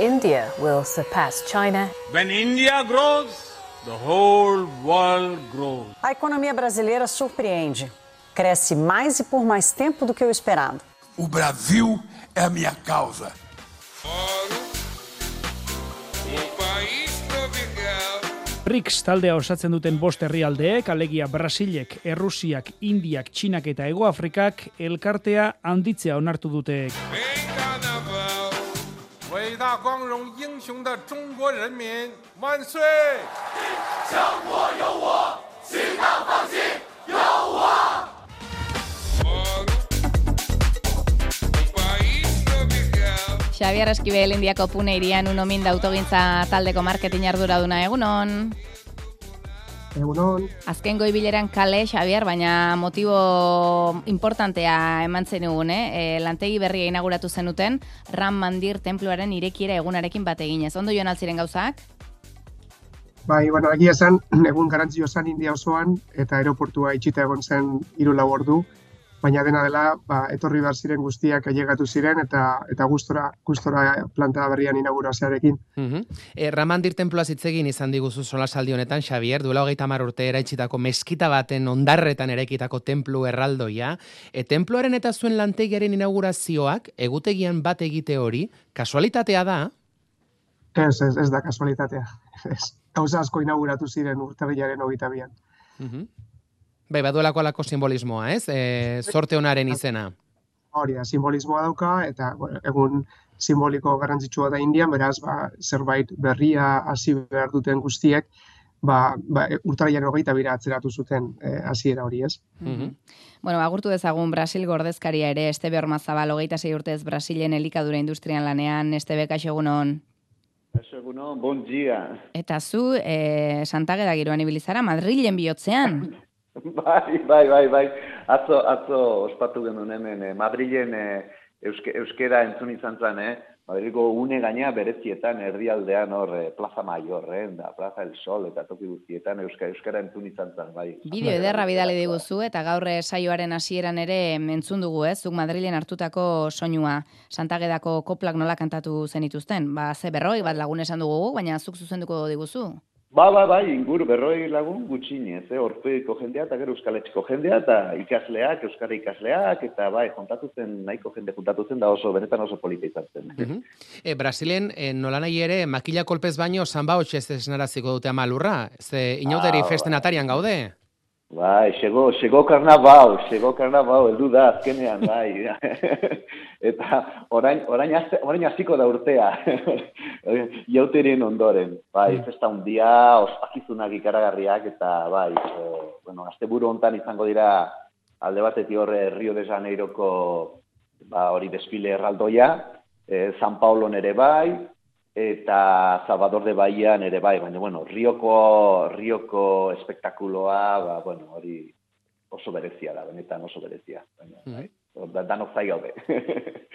India will surpass China. When India grows, the whole world grows. A economia brasileira surpreende. Cresce mais e por mais tempo do que o esperado. O Brasil é a minha causa. BRICS taldea osatzen duten bost herrialdeek, alegia Brasilek, Errusiak, Indiak, Txinak eta Hegoafrikak elkartea handitzea onartu dute. 伟大光荣英雄的中国人民万岁！Xabier Eskibel Indiako Pune irian unomin da autogintza taldeko marketing arduraduna egunon. Egunon, Azken goi bileran kale, Xabier, baina motibo importantea eman zenugun, eh? E, lantegi berria inauguratu zenuten, Ram Mandir templuaren irekiera egunarekin bat eginez. Ondo joan altziren gauzak? bai, bueno, egia esan, egun garantzio zen India osoan, eta aeroportua itxita egon zen hiru lau ordu, baina dena dela, ba, etorri behar ziren guztiak ailegatu ziren, eta eta gustora, gustora planta berrian inaugurazioarekin. Mhm. E, Ramandir tenploa zitzegin izan diguzu solasaldi honetan, Xavier, duela hogeita mar urte eraitsitako meskita baten ondarretan eraikitako templu erraldoia. E, templuaren eta zuen lantegiaren inaugurazioak, egutegian bat egite hori, kasualitatea da, Ez, ez, ez da kasualitatea. Ez. Gauza asko inauguratu ziren urtarrilaren hogeita bian. Mhm. Bai, baduelako alako simbolismoa, ez? E, sorte honaren izena. Hori da, simbolismoa dauka, eta bueno, egun simboliko garrantzitsua da Indian, beraz, ba, zerbait berria hasi behar duten guztiek, ba, ba, urtarrilaren hogeita bira atzeratu zuten eh, hasiera hori, ez? Mhm. Bueno, agurtu dezagun Brasil gordezkaria ere, Estebe Ormazabal, hogeita sei urtez Brasilen elikadura industrian lanean, Estebe kaixo egunon. Seguno, bon dia. Eta zu, e, Santageda giroan ibilizara, Madrilen bihotzean. Bai, bai, bai, bai. Atzo, atzo ospatu genuen hemen, eh, Madrilen eh, euske, euskera entzun izan zen, eh? Madrilgo une gaina berezietan, erdialdean hor, eh, Plaza Mayor, eh? da, Plaza El Sol, eta toki guztietan euska, euskara entzun izan zen, bai. Bideo ederra bidali diguzu eta gaur eh, saioaren hasieran ere entzun dugu, ez? Zuk Madrilen hartutako soinua Santagedako koplak nola kantatu zenituzten. Ba, ze berroi bat lagun esan dugu, baina zuk zuzenduko diguzu. Ba, ba, bai, inguru berroi lagun gutxinez, eh? Orpeiko jendea eta gero euskaletxeko jendea eta ikasleak, euskara ikasleak, eta bai, juntatu zen, nahiko jende juntatu zen, da oso, benetan oso polita izan zen. Mhm. E, Brasilen, e, nola nahi ere, makila kolpez baino, zanba hotxe ez esnaraziko dute amalurra. Ze inauteri Ah, festen atarian gaude. Bai, llegó, llegó karnabau, llegó karnabau, heldu da azkenean, bai. Eta orain, orain, azte, orain hasiko da urtea, jauterien ondoren. Bai, festa hundia, ospakizunak ikaragarriak, eta bai, e, bueno, asteburu hontan izango dira alde batetik horre Rio de Janeiroko ba, hori desfile erraldoia, e, San Paulon ere bai, eta Salvador de Bahian ere bai, baina bueno, Rioko, Rioko espektakuloa, ba, bueno, hori oso berezia da, benetan oso berezia. Baina, bai, da, danok zai gaude.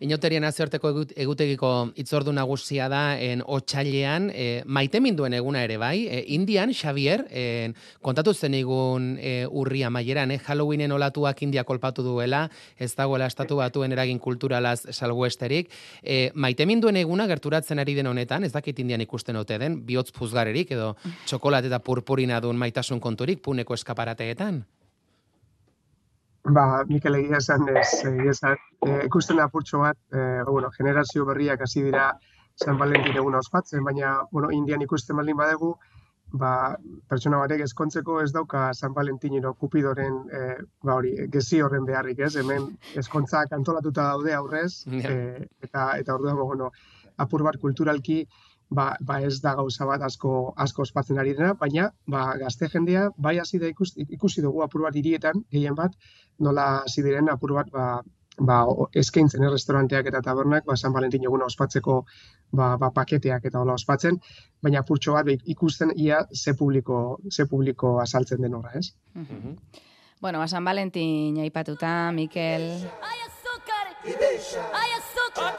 Inauterien nazioarteko egut- egutegiko itzordu nagusia da en otxailean, e, maite minduen eguna ere bai, e, Indian, Xavier, e, kontatu zen egun e, urria maieran, e, Halloweenen olatuak India kolpatu duela, ez dagoela estatu batuen eragin kulturalaz salguesterik, e, maite minduen eguna gerturatzen ari den honetan, ez dakit Indian ikusten ote den, bihotz puzgarerik edo txokolat eta purpurina duen maitasun konturik puneko eskaparateetan. Ba, Mikel egia esan ez, egia esan, e, ikusten apurtxo bat, e, bueno, generazio berriak hasi dira San Valentin eguna ospatzen, baina, bueno, Indian ikusten baldin badegu, ba, pertsona batek ezkontzeko ez dauka San Valentin ino Kupidoren, e, ba hori, gezi horren beharrik, ez? Hemen ezkontzak antolatuta daude aurrez, Ja. e, eta, eta orduan, bueno, apur bat kulturalki, ba, ba ez da gauza bat asko asko ospatzen ari dena, baina ba, gazte jendea bai hasi da ikusi, ikusi dugu apur bat hirietan, gehien bat, nola hasi diren apur bat ba, ba, eskaintzen eh, restauranteak eta tabernak ba, San Valentin eguna ospatzeko ba, ba, paketeak eta hola ospatzen, baina apurtxo bat ba, ikusten ia ze publiko, ze publiko azaltzen den horra, ez? Bueno, ba, San Valentin aipatuta, Mikel... e deixa. Ai, açúcar.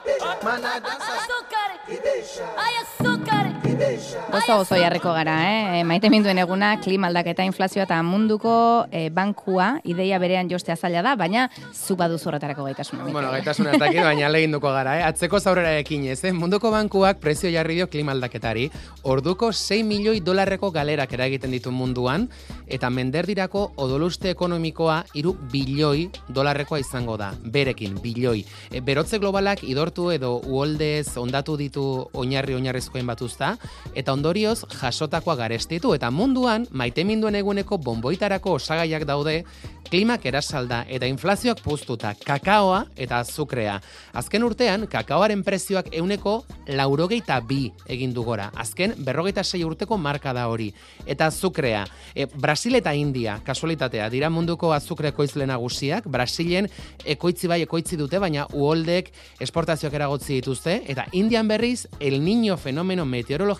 Maná dança. Açúcar. E deixa. Ai, açúcar. Gozo gozo jarriko gara, eh? Maite minduen eguna, klima aldaketa, inflazioa eta munduko eh, bankua, ideia berean jostea zaila da, baina zu baduzu horretarako gaitasuna. Bueno, gaitasuna dakit, baina leginduko gara, eh? Atzeko zaurera ekin ez, eh? Munduko bankuak prezio jarri dio klima aldaketari, orduko 6 milioi dolarreko galerak eragiten ditu munduan, eta menderdirako odoluste ekonomikoa iru bilioi dolarrekoa izango da, berekin, bilioi. E, berotze globalak idortu edo uoldez ondatu ditu oinarri oinarrizkoen batuzta, eta ondorioz jasotakoa garestitu, eta munduan maiteminduen eguneko bonboitarako osagaiak daude, klimak erasalda eta inflazioak puztuta, kakaoa eta azukrea. Azken urtean, kakaoaren prezioak euneko laurogeita bi egin du gora. Azken, berrogeita sei urteko marka da hori. Eta azukrea. E, Brasil eta India, kasualitatea, dira munduko azukre ekoizle nagusiak. Brasilen ekoitzi bai ekoitzi dute, baina uholdek esportazioak eragotzi dituzte. Eta Indian berriz, el niño fenomeno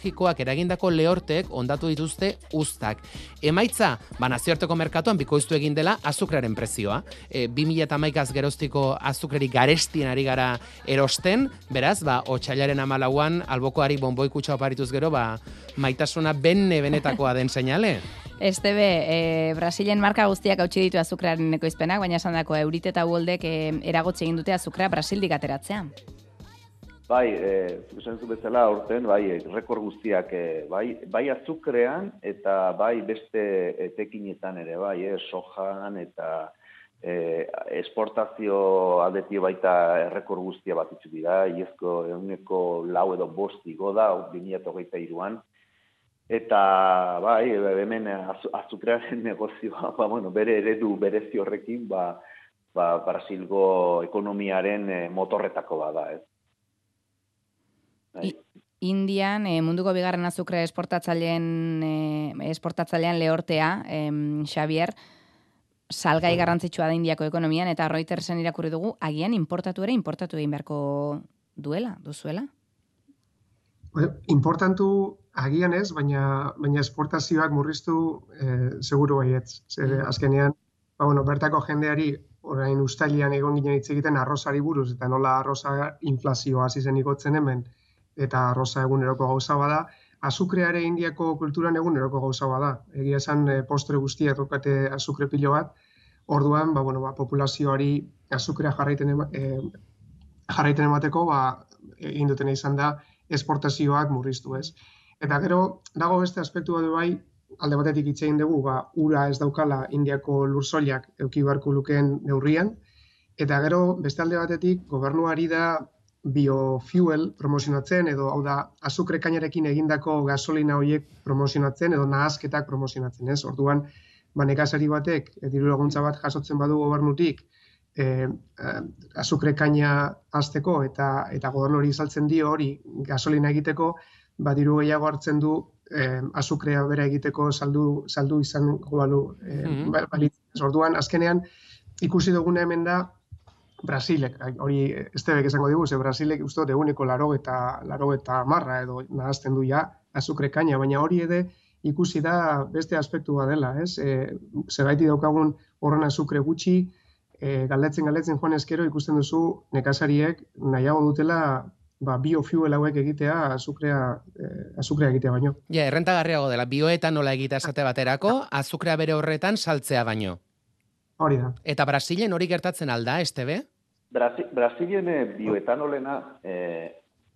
meteorologikoak eragindako lehortek ondatu dituzte ustak. Emaitza, ba nazioarteko merkatuan bikoiztu egin dela azukrearen prezioa. E, 2000 eta maikaz geroztiko azukreri garestien ari gara erosten, beraz, ba, otxailaren amalauan, albokoari bonboi kutsa oparituz gero, ba, maitasuna benne benetakoa den seinale. Estebe, e, Brasilen marka guztiak hautsi ditu azukrearen ekoizpenak, baina esan dako eurit eta uoldek e, eragotzi egin dute azukrea Brasildik ateratzea. Bai, e, esan zu bezala aurten, bai, e, rekord guztiak, e, bai, bai azukrean eta bai beste etekinetan ere, bai, e, sojan eta e, esportazio aldeti baita errekor guztia bat itzu dira, iezko eguneko lau edo bost igo da, 2008an, eta bai, hemen az, azukrearen negozioa, ba, bueno, bere eredu berezi horrekin, ba, ba, Brasilgo ekonomiaren motorretako bada, ez. Bai. Indian, e, munduko bigarren azukre esportatzaileen e, esportatzailean lehortea, em, Xavier, salgai garrantzitsua da Indiako ekonomian, eta Reutersen irakurri dugu, agian importatu ere importatu egin beharko duela, duzuela? Importantu agian ez, baina, baina esportazioak murriztu eh, seguru baietz. Zer, azkenean, ba, bueno, bertako jendeari orain ustailian egon ginen hitz egiten arrozari buruz, eta nola arroza inflazioa hasi zen igotzen hemen, eta arroza eguneroko gauza bada, azukreare indiako kulturan eguneroko gauza bada. Egia esan eh, postre guztiak daukate azukre pilo bat, orduan, ba, bueno, ba, populazioari azukrea jarraiten, ema, eh, jarraiten emateko, ba, egin dutena izan da, esportazioak murriztu ez. Eta gero, dago beste aspektu bat bai, alde batetik hitz dugu, ba, ura ez daukala Indiako lurzoiak euki beharko lukeen neurrian, eta gero, beste alde batetik, gobernuari da biofuel promozionatzen, edo hau da, azukre kainarekin egindako gasolina horiek promozionatzen, edo nahazketak promozionatzen, ez? Orduan, ba, nekazari batek, e, diru laguntza bat jasotzen badu gobernutik, e, e, azukre kaina azteko eta eta gobernu hori saltzen dio hori gasolina egiteko, ba, diru gehiago hartzen du eh, azukrea bera egiteko saldu, saldu izan balu eh, Mhm. ba- balitz. Orduan, azkenean, ikusi duguna hemen da, Brasilek, hori ez tebek esango digu, ze Brasilek uste dut eguneko laro eta, laro eta marra edo nahazten du ja azukre kaina, baina hori ere ikusi da beste aspektu bat dela, ez? E, Zergaiti daukagun horren azukre gutxi, e, galdetzen galdetzen joan eskero ikusten duzu nekazariek nahiago dutela ba, biofuel hauek egitea azukrea, eh, azukrea egitea baino. Ja, errentagarriago dela, bioetanola egitea esate baterako, azukrea bere horretan saltzea baino. Hori da. Eta Brasilen hori gertatzen alda, estebe? Brasi, Brasilien eh, bioetanolena eh,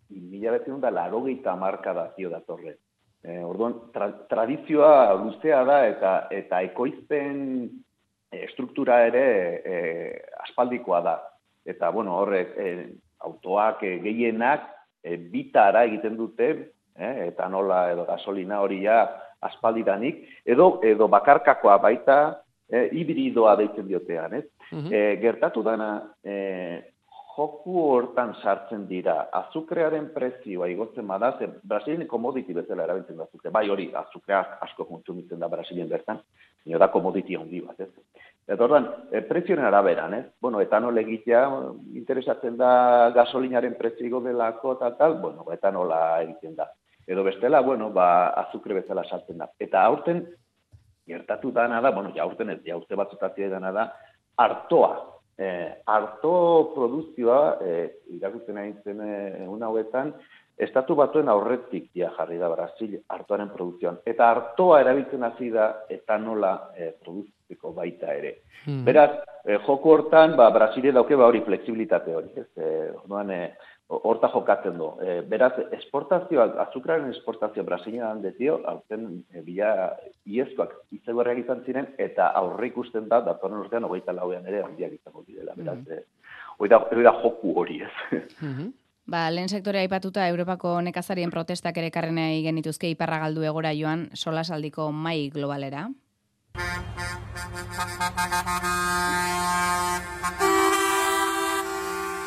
mila betzen da larogeita marka da zio datorre. Eh, orduan, tra, tradizioa luzea da eta eta ekoizpen eh, estruktura ere eh, aspaldikoa da. Eta, bueno, horrek, eh, autoak eh, gehienak eh, bitara egiten dute, eh, etanola edo gasolina hori ja aspaldidanik, edo, edo bakarkakoa baita eh, hibridoa deitzen diotean, ez? E, gertatu dana, e, joku hortan sartzen dira, azukrearen prezioa igotzen bada, ze Brasilien komoditi bezala erabiltzen da azukre. Bai hori, azukreak asko kontsumitzen da Brasilien bertan, nio da komoditi handi bat, ez? Eta orduan, e, prezioen araberan, ez? Bueno, etanol egitea, interesatzen da gasolinaren prezio delako eta tal, bueno, etanola egiten da. Edo bestela, bueno, ba, azukre bezala sartzen da. Eta aurten, gertatu dana da, bueno, jaurten ez, jaurte batzutatzea dana da, artoa. Eh, arto produzioa, eh, irakutzen hain zen eh, egun hauetan, Estatu batuen aurretik ja jarri da Brasil hartuaren produkzioan. Eta hartoa erabiltzen hasi da etanola e, produziko baita ere. Hmm. Beraz, e, joko hortan, ba, Brasile dauke ba hori fleksibilitate hori. Ez, e, orduan, e, horta jokatzen du. E, beraz, esportazioa, azukraren esportazioa Brasilean dezio, hauten e, bila iezkoak itzegorreak izan ziren, eta aurre ikusten da, datorren urtean, hogeita lauean ere, handiak izango direla. Beraz, mm -hmm. e, da, joku hori ez. Mm Ba, lehen sektorea aipatuta Europako nekazarien protestak ere karrenei genituzke iparra galdu egora joan solasaldiko mai globalera.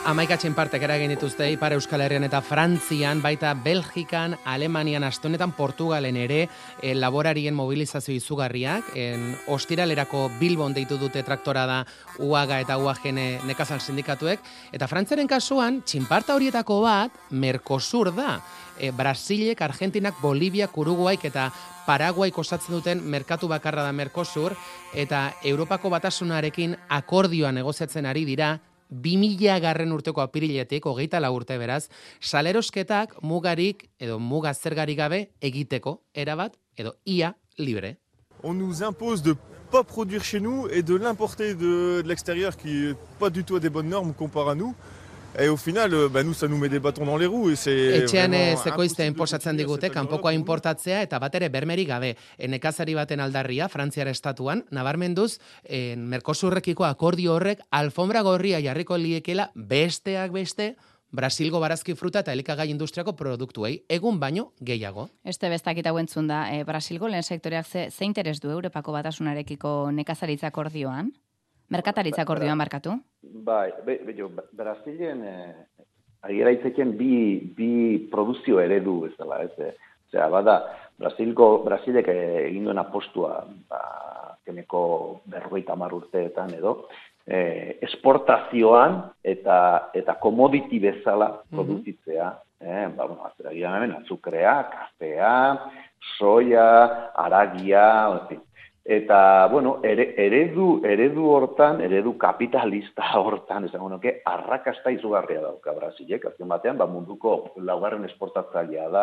Amaikatzen partek eragin dituzte Ipar Euskal Herrian eta Frantzian, baita Belgikan, Alemanian, Astonetan, Portugalen ere e, laborarien mobilizazio izugarriak. En, ostiralerako Bilbon deitu dute traktora da UAGA eta UAGN nekazal sindikatuek. Eta Frantziaren kasuan, txinparta horietako bat, Mercosur da. E, Brasilek, Argentinak, Bolivia, Uruguaik eta Paraguai kosatzen duten merkatu bakarra da Mercosur, eta Europako batasunarekin akordioa negoziatzen ari dira, 2000 garren urteko apiriletik, hogeita la urte beraz, salerosketak mugarik edo muga zergari gabe egiteko, erabat edo ia libre. On nous impose de pas produire chez nous et de l'importer de, de l'extérieur qui est pas du tout à des bonnes normes comparé à nous. Et au final, euh, bah, nous, ça nous met des bâtons dans les roues. Et c'est Etxean zekoizte inposatzen digute, kanpoko importatzea eta bat ere bermeri gabe. Nekazari baten aldarria, Frantziara estatuan, nabarmenduz, en Merkosurrekiko akordio horrek, alfombra gorria jarriko liekela besteak beste, Brasilgo barazki fruta eta elikagai industriako produktuei egun baino gehiago. Este bestak eta da, e, Brasilgo lehen sektoreak ze, ze interes du Europako batasunarekiko nekazaritza akordioan? Merkataritza akordioa markatu? Bai, be, be, jo, Brasilen eh, agiera itzeken bi, bi produzio eredu ez dela, ez? Eh? Osea, bada, Brasilko, Brasilek eh, egin duen apostua, ba, keneko berrogeita mar urteetan edo, eh, esportazioan eta eta komoditi bezala mhm. produzitzea, mm -hmm. eh, ba, bueno, azera hemen, azukrea, kafea, soia, aragia, Eta, bueno, ere, eredu, eredu hortan, eredu kapitalista hortan, esango nuke, arrakasta izugarria dauka Brasilek, azken batean, ba, munduko laugarren esportatzailea da,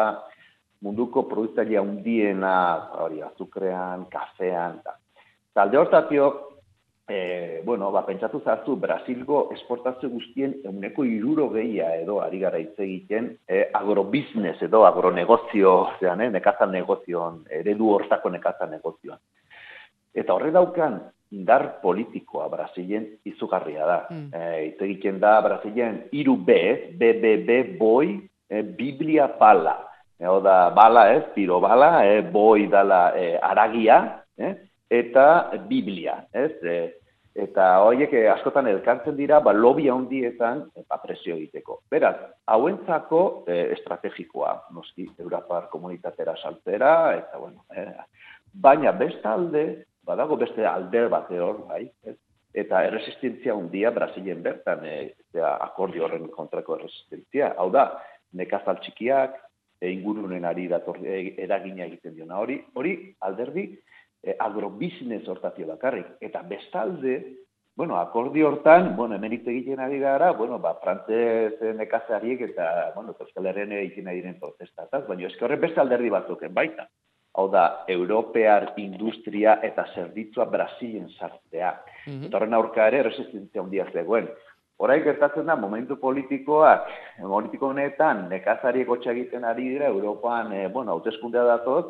munduko produztailea undiena, hori, azukrean, kafean, da. Talde hortatio, e, bueno, ba, pentsatu zartu, Brasilgo esportazio guztien euneko iruro gehia edo, ari gara hitz egiten, e, agrobiznes edo agronegozio, zean, eh, nekazan negozioan, eredu hortako nekazan negozioan. Eta horre daukan, indar politikoa Brasilen izugarria da. Mm. E, egiten da Brasilen iru B, B, B, B, boi, e, Biblia bala. E, oda, bala ez, piro bala, e, boi dala e, aragia, e, eta Biblia, ez? E, eta horiek askotan elkartzen dira, ba, lobby handietan e, ba, presio egiteko. Beraz, hauentzako e, estrategikoa, noski, Europar komunitatera saltzera, eta bueno, e, baina bestalde, badago beste alder bat hor, bai, ez? eta erresistentzia handia Brasilen bertan, e, akordio horren kontrako erresistentzia. Hau da, nekazal txikiak, e, ingurunen ari dator, e, eragina egiten diona hori, hori alderdi e, agrobizines hortatio bakarrik. Eta bestalde, bueno, akordio hortan, bueno, hemen hitz egiten ari gara, bueno, ba, frantzez nekazariek eta, bueno, Euskal Herren egiten ari diren protestataz, baina eski horren beste alderdi batzuken baita hau da, europear industria eta zerbitzua Brasilen sartzea. Mm -hmm. Eta horren aurka ere, resistentzia handia zegoen. Horai gertatzen da, momentu politikoak, politiko honetan, nekazari gotxa egiten ari dira, Europan, e, bueno, hauteskundea datoz,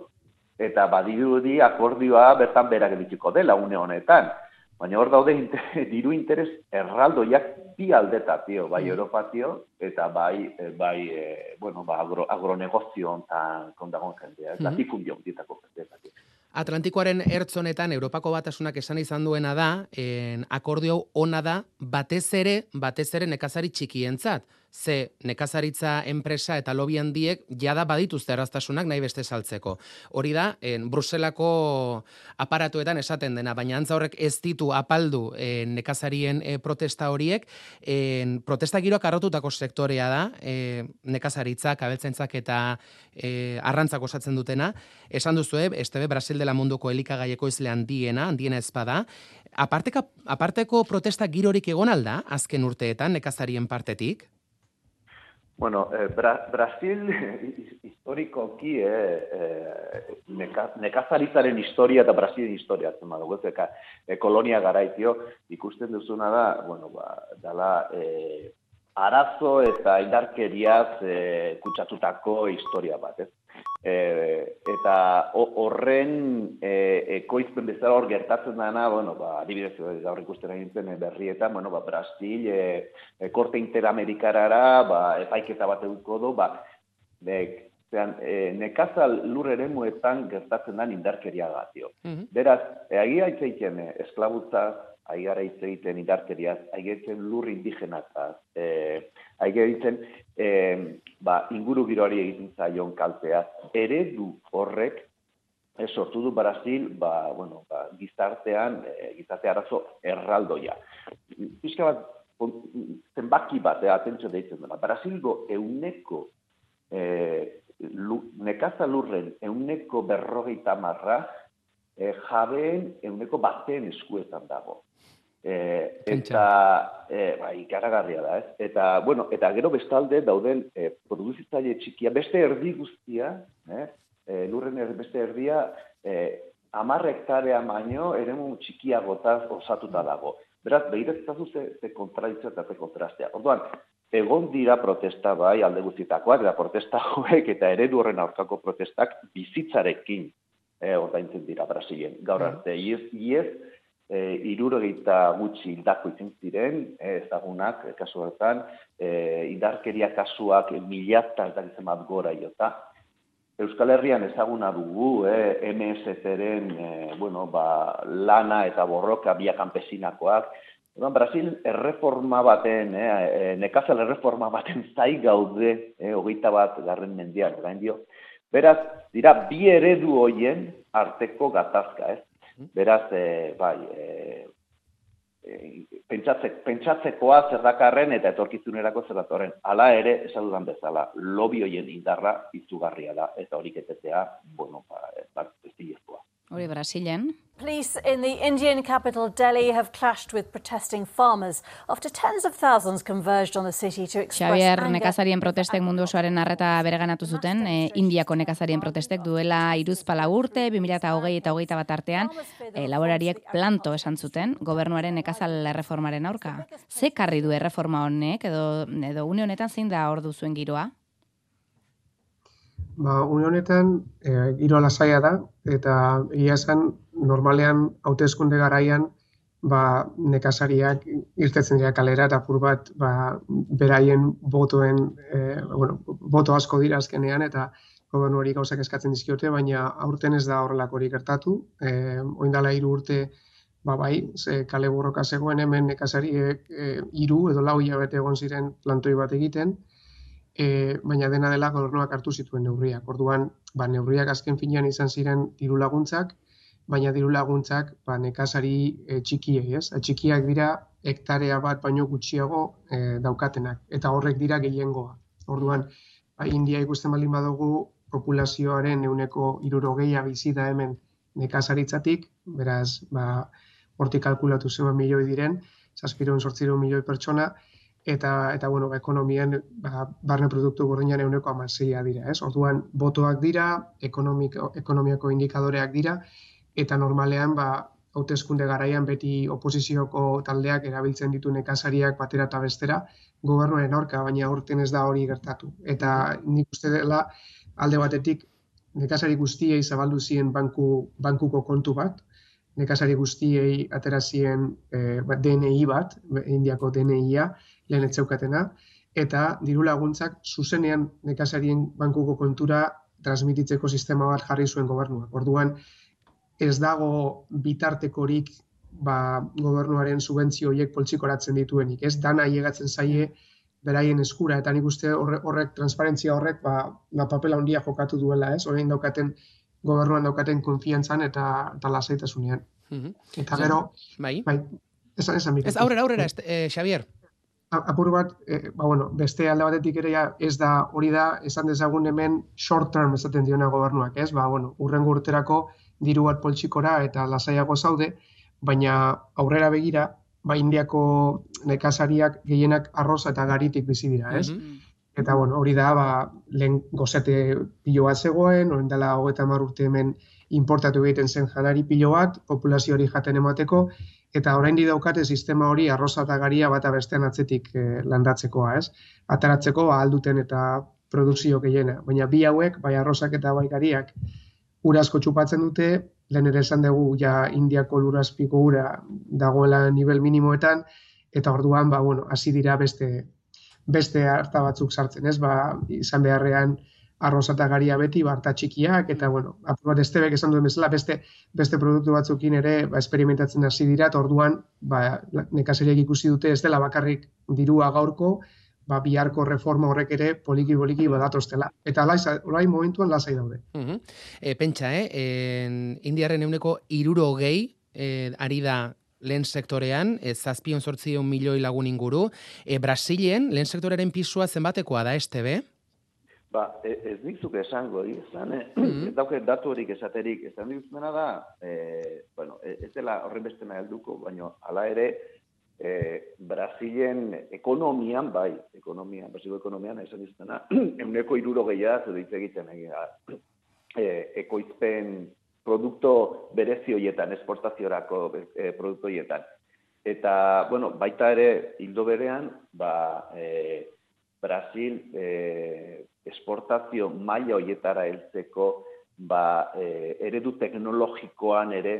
eta badirudi akordioa bertan berak editiko dela une honetan. Baina hor daude inter, diru interes erraldoiak bi aldetatio, bai mm. Europatio eta bai, eh, bai e, bueno, ba, agro, agronegozio ontan kondagoen jendea, mm -hmm. ditako jendea. Atlantikoaren ertzonetan Europako batasunak esan izan duena da, en, akordio ona da, batez ere, batez ere nekazari txikientzat ze nekazaritza enpresa eta lobby handiek jada badituzte arrastasunak nahi beste saltzeko. Hori da, en, Bruselako aparatuetan esaten dena, baina antza horrek ez ditu apaldu en, nekazarien e, protesta horiek, en, protesta giroak arrotutako sektorea da, e, nekazaritza, kabeltzentzak eta e, arrantzak osatzen dutena, esan duzu, este be, Brasil dela munduko elikagaieko izle handiena, handiena ezpada, Aparteko, aparteko protesta girorik egon alda, azken urteetan, nekazarien partetik? Bueno, eh, Bra Brasil historikoki eh, eh, neka, nekazaritzaren historia eta Brasilien historia zen badu, eh, kolonia garaitio ikusten duzuna da, bueno, ba, dala eh, arazo eta indarkeriaz eh, kutsatutako historia bat, ez? E, eta horren e, ekoizpen bezala hor gertatzen dana, bueno, ba, adibidez, gaur ikusten egin berrietan, bueno, ba, Brasil, e, e, korte interamerikarara, ba, epaiketa bat eduko du, ba, nek, zean, e, nekazal lur ere muetan gertatzen den indarkeria gatio. Mm Beraz, e, agia itzeiten esklabutza, aigara hitz egiten indarkeriaz, aigetzen lur indigenataz, e, aigetzen e, ba, inguru giroari egiten zaion kaltea, eredu horrek e, sortu du Brasil ba, bueno, ba, gizartean, e, gizarte arazo erraldoia. Pizka bat, zenbaki bat, e, atentzio deitzen dela, Brasilgo euneko e, lu, nekaza lurren euneko berrogeita marra, e, jabeen euneko baten eskuetan dago. E, eta e, bai, ikaragarria da, ez? Eta, bueno, eta gero bestalde dauden e, produzitzaile txikia, beste erdi guztia, eh? e, lurren erdi, beste erdia, e, amar hektarea baino, ere txikia gotaz osatuta dago. Beraz, behiratzen ze, ze kontraditzio eta ze kontrastea. Orduan, egon dira protesta bai, alde guztitakoak, eta protesta joek eta eredu horren aurkako protestak bizitzarekin eh, ordaintzen dira Brasilien. Gaur arte, iez, iez, e, irurogeita gutxi hildako izin ziren, e, ezagunak, e, kasu hartan, e, indarkeria kasuak miliazta ez dakitzen bat gora iota. Euskal Herrian ezaguna dugu, e, MSZ-ren, e, bueno, ba, lana eta borroka bia kanpesinakoak, Edan, Brasil erreforma baten, eh, nekazal erreforma baten zai gaude, eh, hogeita bat garren mendian, orain dio. Beraz, dira, bi eredu hoien arteko gatazka, ez? Beraz, e, bai, e, e, pentsatzekoa zer dakarren eta etorkizunerako zer datorren. Hala ere, esadudan bezala, lobby hoien indarra izugarria da, eta hori ketetea, bueno, ba, ba, ez Hori Brasilen. Police in the Indian capital Delhi have clashed with protesting farmers after tens of thousands converged on the city to express Xavier, nekazarien protestek mundu osoaren arreta bereganatu zuten, e, Indiako nekazarien protestek duela iruzpala urte, 2008 eta hogeita bat artean, e, laborariek planto esan zuten, gobernuaren nekazal erreformaren aurka. Ze karri du erreforma honek, edo, edo une honetan zein da ordu zuen giroa? Ba, une honetan, e, giro lasaia da, eta ia esan, normalean hauteskunde garaian ba, nekazariak irtetzen dira kalera eta apur bat ba, beraien botoen, e, bueno, boto asko dira azkenean eta gobernu hori gauzak eskatzen dizkiote, baina aurten ez da horrelako hori gertatu. E, oindala hiru urte ba, bai, ze kale borroka zegoen hemen nekazariek e, iru edo lau hilabete egon ziren plantoi bat egiten, e, baina dena dela gobernuak hartu zituen neurriak. Orduan, ba, neurriak azken finean izan ziren diru laguntzak, baina diru laguntzak ba, nekazari e, txikiei, ez? E, txikiak dira hektarea bat baino gutxiago e, daukatenak, eta horrek dira gehiengoa. Orduan, ba, India ikusten baldin badugu populazioaren euneko irurogeia bizi da hemen nekazaritzatik, beraz, ba, hortik kalkulatu zen milioi diren, zazpiron sortziron milioi pertsona, eta, eta bueno, ba, ekonomian, ba, barne produktu gordinan euneko amazeia dira, ez? Orduan, botoak dira, ekonomiako indikadoreak dira, eta normalean ba hauteskunde garaian beti oposizioko taldeak erabiltzen ditu nekazariak batera eta bestera gobernuaren aurka baina aurten ez da hori gertatu eta nik uste dela alde batetik nekazari guztiei zabaldu zien banku, bankuko kontu bat nekazari guztiei atera zien e, DNI bat Indiako DNIa lehen etzeukatena eta diru laguntzak zuzenean nekazarien bankuko kontura transmititzeko sistema bat jarri zuen gobernuak. Orduan, ez dago bitartekorik ba, gobernuaren subentzio horiek poltsikoratzen dituenik. Ez dana hiegatzen zaie beraien eskura, eta nik uste horrek, horrek transparentzia horrek, ba, ba papela handia jokatu duela, ez? Horrein daukaten, gobernuan daukaten konfiantzan eta, eta lasaitasunean. Mm Eta gero, bai, bai esan esan Ez aurrera, aurrera, eh, Xavier. Apur bat, eh, ba, bueno, beste alde batetik ere ja, ez da hori da, esan dezagun hemen short term esaten diona gobernuak, ez? Ba, bueno, urren urterako, diru bat poltsikora eta lasaiago zaude, baina aurrera begira, ba indiako nekazariak gehienak arroza eta garitik bizi dira, ez? Mm Eta, bueno, hori da, ba, lehen gozete pilo bat zegoen, horren dela hogeta urte hemen importatu egiten zen janari pilo bat, populazio hori jaten emateko, eta orain daukate sistema hori arroza eta garia bata bestean atzetik eh, landatzekoa, ez? Ataratzeko ba, alduten eta produkzio gehiena. Baina bi hauek, bai arrozak eta bai gariak, urasko txupatzen dute, lehen ere esan dugu ja indiako lurazpiko ura dagoela nivel minimoetan, eta orduan, ba, bueno, hasi dira beste, beste harta batzuk sartzen, ez? Ba, izan beharrean arroza eta garia beti, ba, harta txikiak, eta, bueno, apur estebek esan duen bezala, beste, beste produktu batzukin ere, ba, esperimentatzen hasi dira, eta orduan, ba, nekazeriak ikusi dute, ez dela bakarrik dirua gaurko, ba, biharko reforma horrek ere poliki-poliki badatoztela. Eta orain momentuan lasai daude. Uh e, pentsa, eh? En, Indiaren euneko iruro gehi, e, ari da lehen sektorean, e, zazpion sortzion milioi lagun inguru. E, Brasilien, lehen sektorearen pisua zenbatekoa da, este? Ba, e, ez dizuk esango, izan, eh? mm -hmm. ez dauke datu esaterik, ez da, e, bueno, e, ez dela horren beste nahi alduko, baina hala ere, e, Brasilen ekonomian, bai, ekonomian, Brasilgo ekonomian, esan iztena, euneko iruro gehiago ditz egiten egin, e, ekoizpen produkto berezioietan, esportaziorako e, produktoietan. Eta, bueno, baita ere, hildo berean, ba, e, Brasil e, esportazio maila hoietara heltzeko ba, e, eredu teknologikoan ere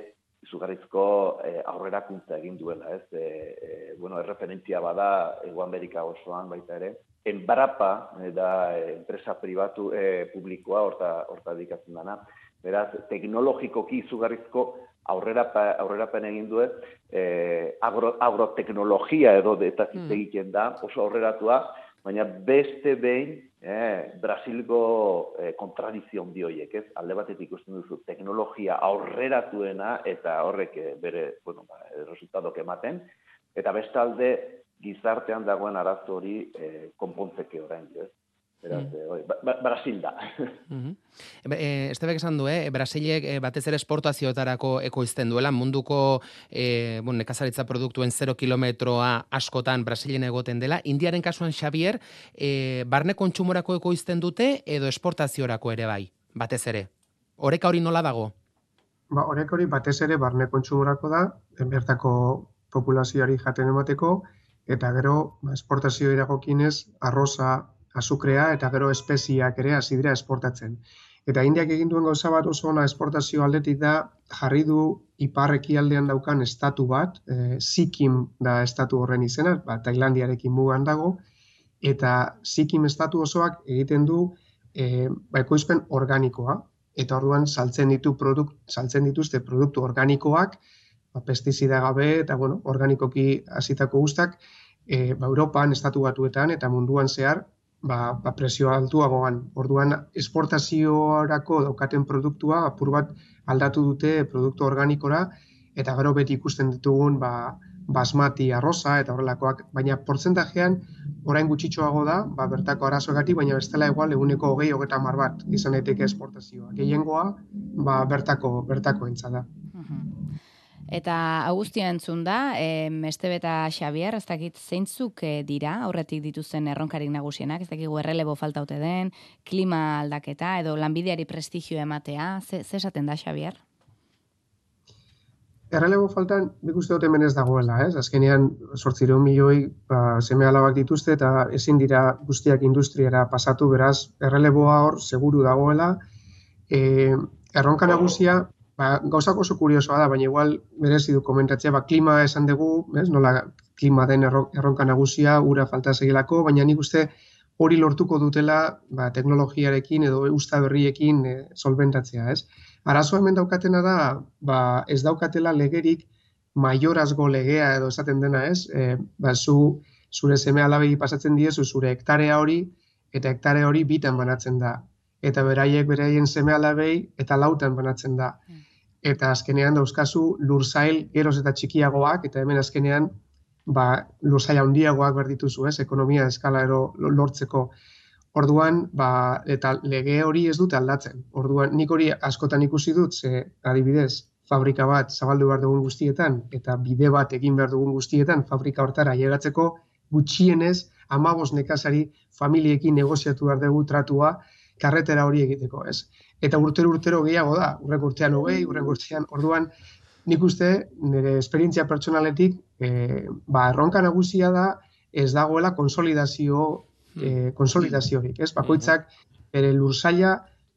izugarrizko e, aurrerakuntza egin duela, ez? E, e, bueno, erreferentzia bada Ego Amerika osoan baita ere. Enbarapa e, da enpresa pribatu e, publikoa horta horta dikatzen dana. Beraz, teknologikoki izugarrizko aurrera aurrerapen egin du eh agro, agroteknologia edo eta mm. egiten da, oso aurreratua, baina beste behin eh, Brasilgo eh, kontradizion bioiek, ez? Alde batetik ikusten duzu teknologia aurreratuena eta horrek eh, bere, bueno, ba, resultadok ematen, eta bestalde gizartean dagoen arazo hori eh, konpontzeke orain, ez? Beraz, mm. Eh, ba, ba, Brasil da. Mm -hmm. e, Estebek esan du, eh? Brasilek e, batez ere esportazioetarako ekoizten duela, munduko e, bon, nekazaritza produktuen 0 kilometroa askotan Brasilien egoten dela. Indiaren kasuan, Xavier, e, barne kontsumorako ekoizten dute edo esportaziorako ere bai, batez ere. Horeka hori nola dago? Ba, horeka hori batez ere barne kontsumorako da, enbertako populazioari jaten emateko, eta gero, ba, esportazio iragokinez, arroza, azukrea eta gero espeziak ere hasi dira esportatzen. Eta Indiak egin duen gauza bat oso ona esportazio aldetik da jarri du ipar ekialdean daukan estatu bat, e, Sikim da estatu horren izena, ba, Tailandiarekin mugan dago, eta Sikim estatu osoak egiten du e, ba, ekoizpen organikoa, eta orduan saltzen ditu produkt, saltzen dituzte produktu organikoak, ba, pestizida gabe eta bueno, organikoki hasitako guztak, e, ba, Europan, estatu batuetan eta munduan zehar ba, ba presio altuagoan. Orduan, esportaziorako daukaten produktua apur bat aldatu dute produktu organikora, eta gero beti ikusten ditugun ba, basmati arroza eta horrelakoak, baina portzentajean orain gutxitxoago da, ba, bertako arazoagatik, baina bestela igual eguneko hogei hogeta mar bat izan daiteke esportazioa. Gehiengoa, ba, bertako, bertako entzada. Eta Agustia entzun da, e, Estebeta Xavier, ez dakit zeintzuk e, dira, aurretik dituzen erronkarik nagusienak, ez dakit errelebo falta ote den, klima aldaketa, edo lanbideari prestigio ematea, ze, ze esaten da Xavier? Errelebo faltan, nik uste dut hemen ez dagoela, ez? Azkenean, sortzireun milioi, ba, seme alabak dituzte, eta ezin dira guztiak industriara pasatu, beraz, erreleboa hor, seguru dagoela. E, erronka nagusia, ba, gauzak oso kuriosoa da, baina igual merezi du komentatzea, ba, klima esan dugu, ez, nola klima den erronka nagusia, ura falta segilako, baina nik uste hori lortuko dutela ba, teknologiarekin edo usta berriekin e, solventatzea, ez. Arazo hemen daukatena da, ba, ez daukatela legerik maiorazgo legea edo esaten dena, ez, e, ba, zu, zure seme alabei pasatzen diezu zure hektarea hori, eta hektare hori bitan banatzen da. Eta beraiek beraien seme alabei eta lautan banatzen da. Mm eta azkenean dauzkazu lurzail geroz eta txikiagoak, eta hemen azkenean ba, lurzail handiagoak berdituzu, ez, ekonomia eskala ero lortzeko. Orduan, ba, eta lege hori ez dute aldatzen. Orduan, nik hori askotan ikusi dut, ze adibidez, fabrika bat zabaldu behar dugun guztietan, eta bide bat egin behar dugun guztietan, fabrika hortara llegatzeko, gutxienez amabos nekazari familiekin negoziatu behar dugu tratua karretera hori egiteko, ez? Eta urtero urtero gehiago da, urrek urtean hogei, urrek urtean, orduan, nik uste, nire esperientzia pertsonaletik, e, ba, erronka nagusia da, ez dagoela konsolidazio, e, konsolidaziorik, ez? Bakoitzak, bere lursaia,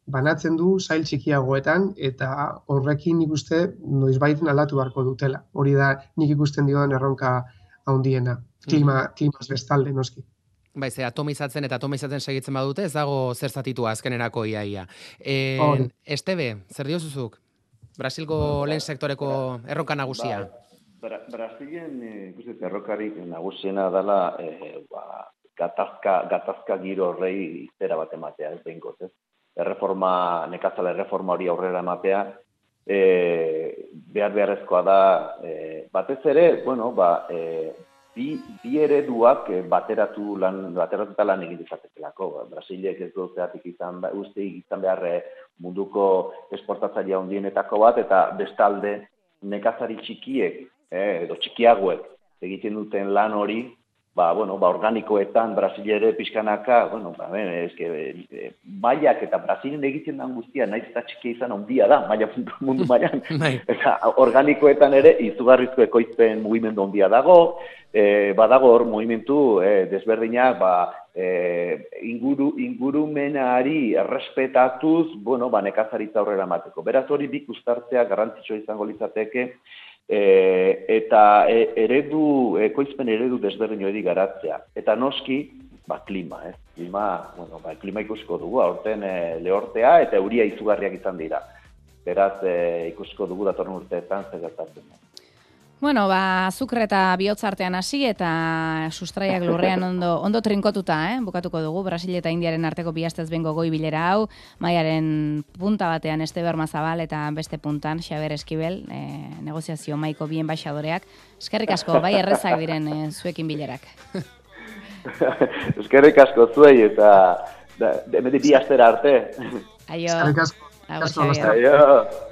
banatzen du zail txikiagoetan eta horrekin nik uste noizbaiten aldatu beharko dutela. Hori da nik ikusten dioan erronka handiena. Klima, mm klimaz bestalde noski. Bai, ze atomizatzen eta atomizatzen segitzen badute, ez dago zer zatitu azkenerako iaia. E, oh. Estebe, zer diozuzuk? Brasilgo ba, lehen sektoreko erronka nagusia. Ba, Brasilen, ikusten, errokarik nagusiena dela, e, ba, gatazka, gatazka giro horrei izera bat ematea, ez behin ez? erreforma, nekazala erreforma hori aurrera ematea, e, behar beharrezkoa da, e, batez ere, bueno, ba, e, bi, bi ereduak e, bateratu lan, bateratu lan egin dezaketelako. Ba, Brasilek ez duzeatik izan, ba, uste izan behar munduko esportatzailea hondienetako bat, eta bestalde nekazari txikiek, e, edo txikiagoek, egiten duten lan hori, ba, bueno, ba, organikoetan Brasilere pixkanaka, bueno, ba, eske, e, baiak eta Brasilen egiten den guztia, naiz eta txikia izan ondia da, maia mundu maian, bai. eta organikoetan ere, izugarrizko ekoizpen mugimendu ondia dago, e, badago hor mugimendu e, desberdinak, ba, e, inguru, ingurumenari errespetatuz, bueno, ba, nekazaritza aurrera mateko. Beraz hori bik ustartzea garrantzitsua izango litzateke, e, eta e, eredu, ekoizpen eredu desberdin hori garatzea. Eta noski, ba, klima, ez? Klima, bueno, ba, klima ikusiko dugu, aurten e, lehortea eta euria izugarriak izan dira. Beraz, e, ikusiko dugu datorren urteetan zer gertatzen. Bueno, ba, azukre eta bihotzartean hasi eta sustraiak lurrean ondo, ondo trinkotuta, eh? bukatuko dugu, Brasil eta Indiaren arteko bihaztez bengo goi bilera hau, maiaren punta batean este zabal eta beste puntan, Xaber Eskibel, eh, negoziazio maiko bien baixadoreak. Eskerrik asko, bai errezak diren eh, zuekin bilerak. Eskerrik asko zuei eta demedi bi astera arte. Aio. Eskerrik asko. Aio. Aio.